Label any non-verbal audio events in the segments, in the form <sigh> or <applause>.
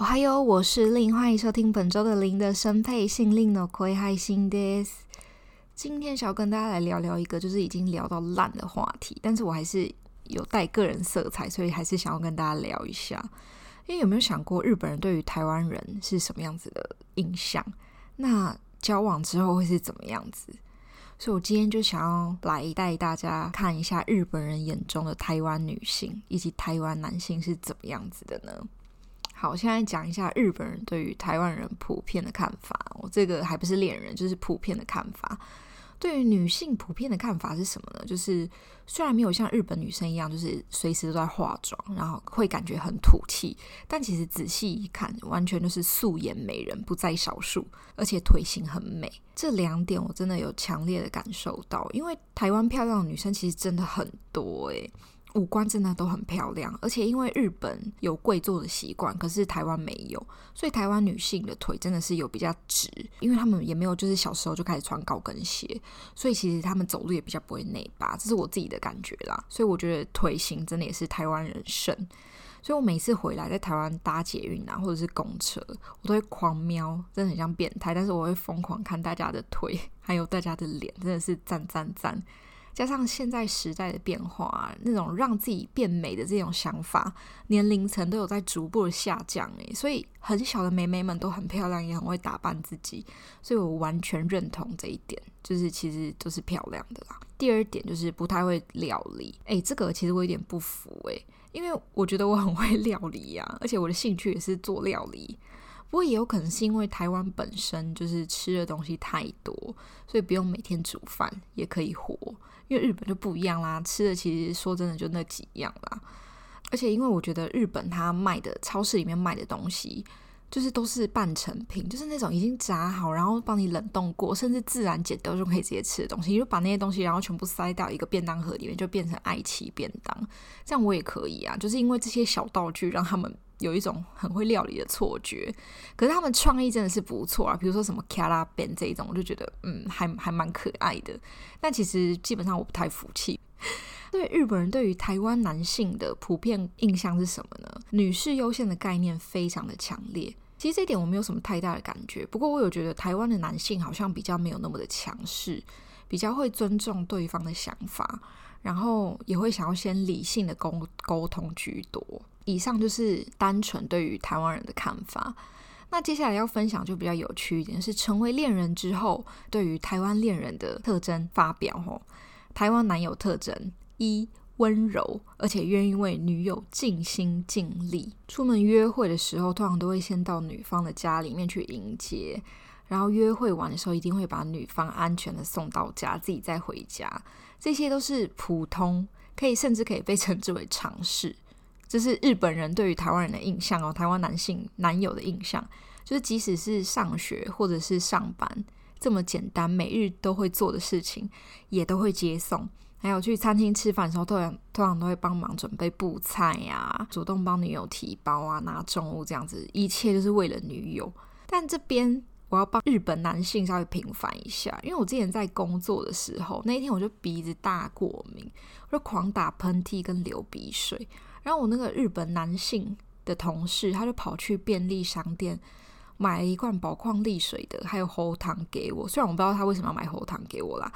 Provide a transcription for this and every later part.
哦嗨哟，我是令，欢迎收听本周的零的声配信，令の声配信です。今天想要跟大家来聊聊一个就是已经聊到烂的话题，但是我还是有带个人色彩，所以还是想要跟大家聊一下。因为有没有想过日本人对于台湾人是什么样子的印象？那交往之后会是怎么样子？所以我今天就想要来带大家看一下日本人眼中的台湾女性以及台湾男性是怎么样子的呢？ 好，现在讲一下日本人对于台湾人普遍的看法。我这个还不是恋人，就是普遍的看法。对于女性普遍的看法是什么呢？就是虽然没有像日本女生一样，就是随时都在化妆，然后会感觉很土气，但其实仔细一看，完全就是素颜美人不在少数，而且腿型很美。这两点我真的有强烈的感受到，因为台湾漂亮的女生其实真的很多诶。五官真的都很漂亮，而且因为日本有跪坐的习惯，可是台湾没有，所以台湾女性的腿真的是有比较直，因为他们也没有就是小时候就开始穿高跟鞋，所以其实他们走路也比较不会内八，这是我自己的感觉啦。所以我觉得腿型真的也是台湾人胜，所以我每次回来在台湾搭捷运啊，或者是公车，我都会狂瞄，真的很像变态，但是我会疯狂看大家的腿，还有大家的脸，真的是赞赞赞。加上现在时代的变化，那种让自己变美的这种想法，年龄层都有在逐步的下降诶，所以很小的妹妹们都很漂亮，也很会打扮自己，所以我完全认同这一点，就是其实都是漂亮的啦。第二点就是不太会料理，诶，这个其实我有点不服诶，因为我觉得我很会料理呀，而且我的兴趣也是做料理。不过也有可能是因为台湾本身就是吃的东西太多，所以不用每天煮饭也可以活。因为日本就不一样啦，吃的其实说真的就那几样啦。而且因为我觉得日本它卖的超市里面卖的东西，就是都是半成品，就是那种已经炸好，然后帮你冷冻过，甚至自然解冻就可以直接吃的东西。你就把那些东西然后全部塞到一个便当盒里面，就变成爱奇便当。这样我也可以啊，就是因为这些小道具让他们。有一种很会料理的错觉，可是他们创意真的是不错啊。比如说什么卡拉变这一种，我就觉得嗯，还还蛮可爱的。但其实基本上我不太服气。<laughs> 对日本人对于台湾男性的普遍印象是什么呢？女士优先的概念非常的强烈。其实这一点我没有什么太大的感觉。不过我有觉得台湾的男性好像比较没有那么的强势，比较会尊重对方的想法，然后也会想要先理性的沟沟通居多。以上就是单纯对于台湾人的看法。那接下来要分享就比较有趣一点，是成为恋人之后对于台湾恋人的特征发表。吼，台湾男友特征一，温柔，而且愿意为女友尽心尽力。出门约会的时候，通常都会先到女方的家里面去迎接，然后约会完的时候，一定会把女方安全的送到家，自己再回家。这些都是普通，可以甚至可以被称之为常识。这是日本人对于台湾人的印象哦，台湾男性男友的印象，就是即使是上学或者是上班这么简单，每日都会做的事情，也都会接送。还有去餐厅吃饭的时候，通常通常都会帮忙准备布菜呀，主动帮女友提包啊，拿重物这样子，一切就是为了女友。但这边我要帮日本男性稍微平反一下，因为我之前在工作的时候，那一天我就鼻子大过敏，我就狂打喷嚏跟流鼻水。然后我那个日本男性的同事，他就跑去便利商店买了一罐宝矿力水的，还有喉糖给我。虽然我不知道他为什么要买喉糖给我啦，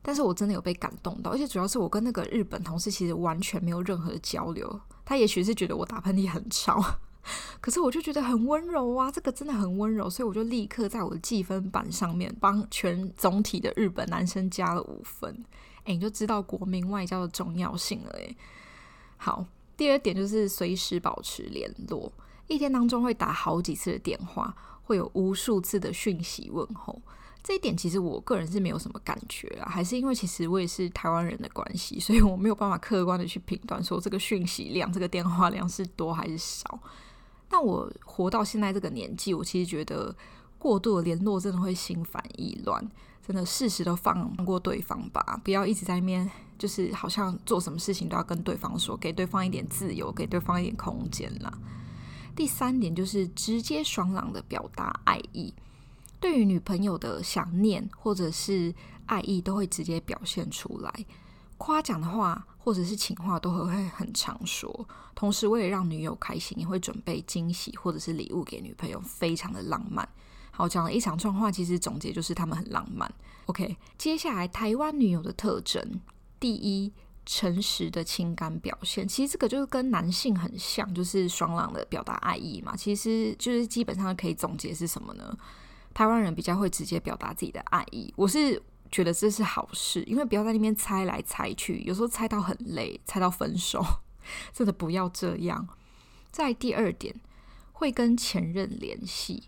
但是我真的有被感动到。而且主要是我跟那个日本同事其实完全没有任何的交流，他也许是觉得我打喷嚏很吵，<laughs> 可是我就觉得很温柔啊，这个真的很温柔，所以我就立刻在我的记分板上面帮全总体的日本男生加了五分。诶，你就知道国民外交的重要性了诶，好。第二点就是随时保持联络，一天当中会打好几次的电话，会有无数次的讯息问候。这一点其实我个人是没有什么感觉啊，还是因为其实我也是台湾人的关系，所以我没有办法客观的去评断说这个讯息量、这个电话量是多还是少。但我活到现在这个年纪，我其实觉得过度的联络真的会心烦意乱。真的事实都放过对方吧，不要一直在那边，就是好像做什么事情都要跟对方说，给对方一点自由，给对方一点空间啦。第三点就是直接爽朗的表达爱意，对于女朋友的想念或者是爱意，都会直接表现出来。夸奖的话或者是情话都会很常说，同时为了让女友开心，也会准备惊喜或者是礼物给女朋友，非常的浪漫。好，讲了一长串话，其实总结就是他们很浪漫。OK，接下来台湾女友的特征，第一，诚实的情感表现，其实这个就是跟男性很像，就是爽朗的表达爱意嘛。其实就是基本上可以总结是什么呢？台湾人比较会直接表达自己的爱意，我是。觉得这是好事，因为不要在那边猜来猜去，有时候猜到很累，猜到分手，<laughs> 真的不要这样。再第二点，会跟前任联系。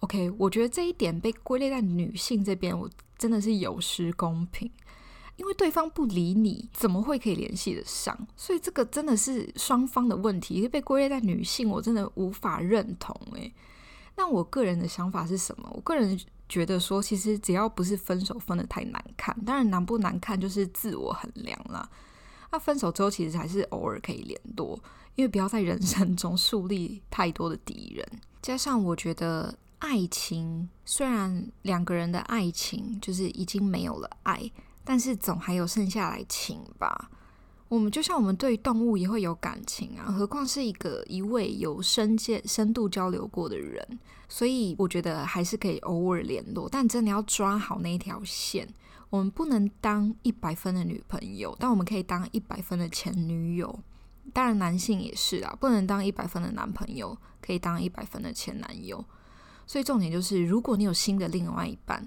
OK，我觉得这一点被归类在女性这边，我真的是有失公平，因为对方不理你，怎么会可以联系得上？所以这个真的是双方的问题，被归类在女性，我真的无法认同。诶，那我个人的想法是什么？我个人。觉得说，其实只要不是分手分得太难看，当然难不难看就是自我衡量啦。那分手之后，其实还是偶尔可以联络，因为不要在人生中树立太多的敌人。加上我觉得，爱情虽然两个人的爱情就是已经没有了爱，但是总还有剩下来情吧。我们就像我们对动物也会有感情啊，何况是一个一位有深见深度交流过的人，所以我觉得还是可以偶尔联络，但真的要抓好那一条线。我们不能当一百分的女朋友，但我们可以当一百分的前女友。当然男性也是啊，不能当一百分的男朋友，可以当一百分的前男友。所以重点就是，如果你有新的另外一半，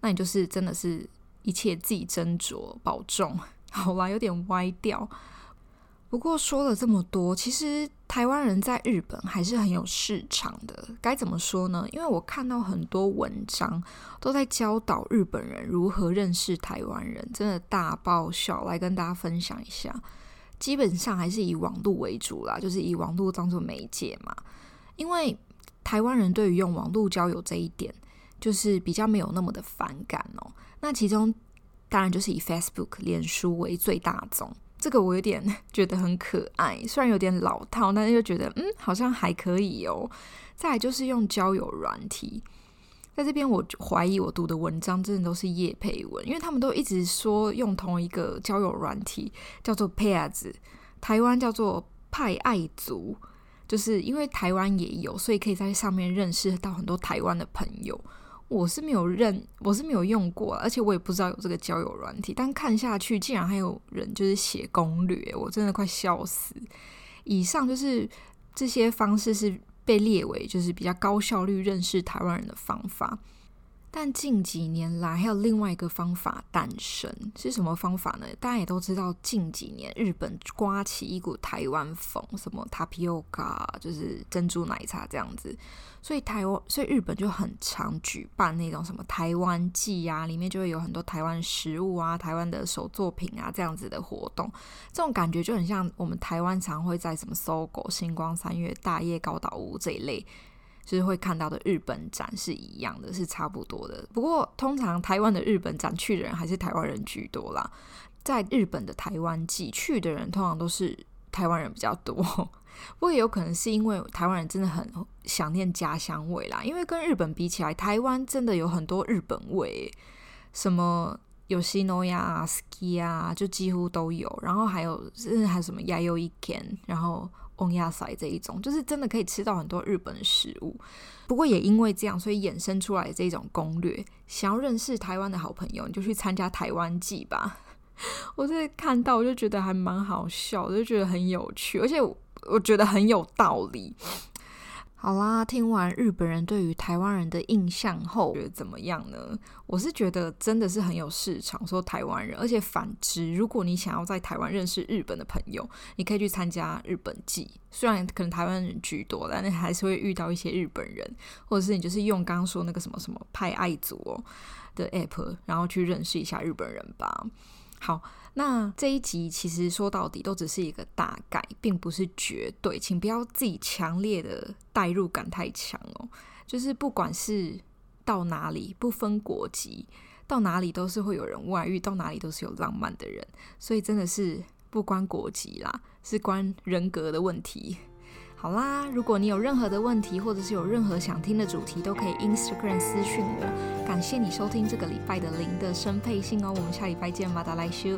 那你就是真的是一切自己斟酌保重。<laughs> 好吧，有点歪掉。不过说了这么多，其实台湾人在日本还是很有市场的。该怎么说呢？因为我看到很多文章都在教导日本人如何认识台湾人，真的大爆笑。来跟大家分享一下，基本上还是以网络为主啦，就是以网络当做媒介嘛。因为台湾人对于用网络交友这一点，就是比较没有那么的反感哦。那其中。当然就是以 Facebook、脸书为最大宗，这个我有点 <laughs> 觉得很可爱，虽然有点老套，但是又觉得嗯，好像还可以哦。再来就是用交友软体，在这边我怀疑我读的文章真的都是业配文，因为他们都一直说用同一个交友软体叫做 Pairs，台湾叫做派爱族，就是因为台湾也有，所以可以在上面认识到很多台湾的朋友。我是没有认，我是没有用过，而且我也不知道有这个交友软体。但看下去，竟然还有人就是写攻略，我真的快笑死。以上就是这些方式是被列为就是比较高效率认识台湾人的方法。但近几年来，还有另外一个方法诞生，是什么方法呢？大家也都知道，近几年日本刮起一股台湾风，什么 Tapioca，就是珍珠奶茶这样子，所以台湾，所以日本就很常举办那种什么台湾祭啊，里面就会有很多台湾食物啊、台湾的手作品啊这样子的活动，这种感觉就很像我们台湾常会在什么 SOGO、新光三月、大叶高岛屋这一类。就是会看到的日本展是一样的，是差不多的。不过通常台湾的日本展去的人还是台湾人居多啦。在日本的台湾祭去的人通常都是台湾人比较多。<laughs> 不过也有可能是因为台湾人真的很想念家乡味啦。因为跟日本比起来，台湾真的有很多日本味，什么有西诺亚、ski 啊，就几乎都有。然后还有还有什么亚优一天，然后。欧亚塞这一种，就是真的可以吃到很多日本食物。不过也因为这样，所以衍生出来这种攻略，想要认识台湾的好朋友，你就去参加台湾季吧。<laughs> 我这看到我就觉得还蛮好笑，我就觉得很有趣，而且我觉得很有道理。好啦，听完日本人对于台湾人的印象后，觉得怎么样呢？我是觉得真的是很有市场，说台湾人，而且反之，如果你想要在台湾认识日本的朋友，你可以去参加日本祭，虽然可能台湾人居多，但你还是会遇到一些日本人，或者是你就是用刚刚说那个什么什么派爱族哦的 app，然后去认识一下日本人吧。好，那这一集其实说到底都只是一个大概，并不是绝对，请不要自己强烈的代入感太强哦。就是不管是到哪里，不分国籍，到哪里都是会有人外遇，到哪里都是有浪漫的人，所以真的是不关国籍啦，是关人格的问题。好啦，如果你有任何的问题，或者是有任何想听的主题，都可以 Instagram 私讯我。感谢你收听这个礼拜的零的生配信哦，我们下礼拜见，马达来修。